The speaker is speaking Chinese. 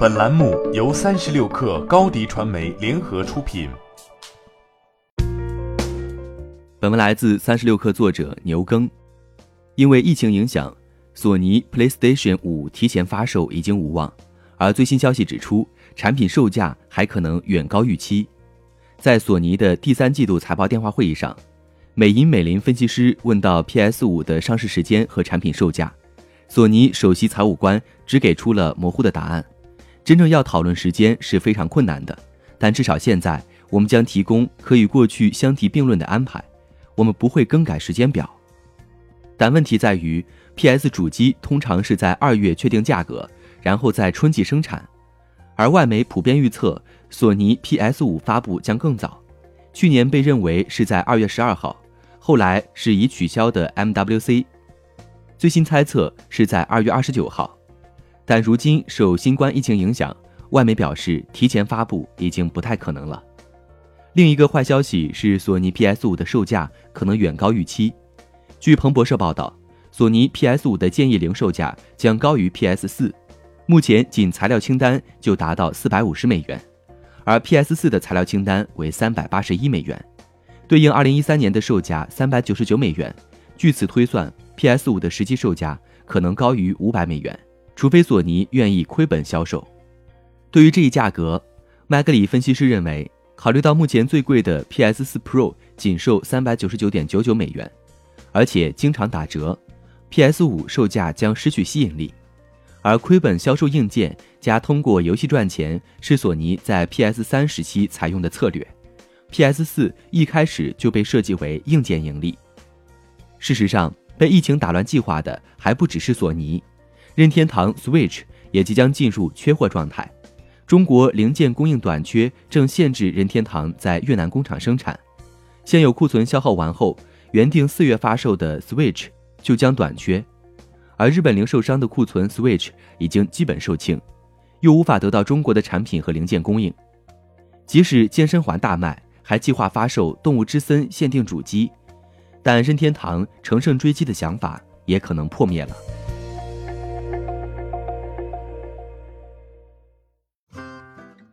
本栏目由三十六氪高低传媒联合出品。本文来自三十六氪作者牛耕。因为疫情影响，索尼 PlayStation 五提前发售已经无望，而最新消息指出，产品售价还可能远高预期。在索尼的第三季度财报电话会议上，美银美林分析师问到 PS 五的上市时间和产品售价，索尼首席财务官只给出了模糊的答案。真正要讨论时间是非常困难的，但至少现在我们将提供可与过去相提并论的安排，我们不会更改时间表。但问题在于，PS 主机通常是在二月确定价格，然后在春季生产，而外媒普遍预测索尼 PS 五发布将更早，去年被认为是在二月十二号，后来是已取消的 MWC，最新猜测是在二月二十九号。但如今受新冠疫情影响，外媒表示提前发布已经不太可能了。另一个坏消息是，索尼 PS5 的售价可能远高预期。据彭博社报道，索尼 PS5 的建议零售价将高于 PS4，目前仅材料清单就达到四百五十美元，而 PS4 的材料清单为三百八十一美元，对应二零一三年的售价三百九十九美元。据此推算，PS5 的实际售价可能高于五百美元。除非索尼愿意亏本销售，对于这一价格，麦格里分析师认为，考虑到目前最贵的 PS4 Pro 仅售三百九十九点九九美元，而且经常打折，PS5 售价将失去吸引力。而亏本销售硬件加通过游戏赚钱是索尼在 PS3 时期采用的策略，PS4 一开始就被设计为硬件盈利。事实上，被疫情打乱计划的还不只是索尼。任天堂 Switch 也即将进入缺货状态，中国零件供应短缺正限制任天堂在越南工厂生产，现有库存消耗完后，原定四月发售的 Switch 就将短缺，而日本零售商的库存 Switch 已经基本售罄，又无法得到中国的产品和零件供应，即使健身环大卖，还计划发售动物之森限定主机，但任天堂乘胜追击的想法也可能破灭了。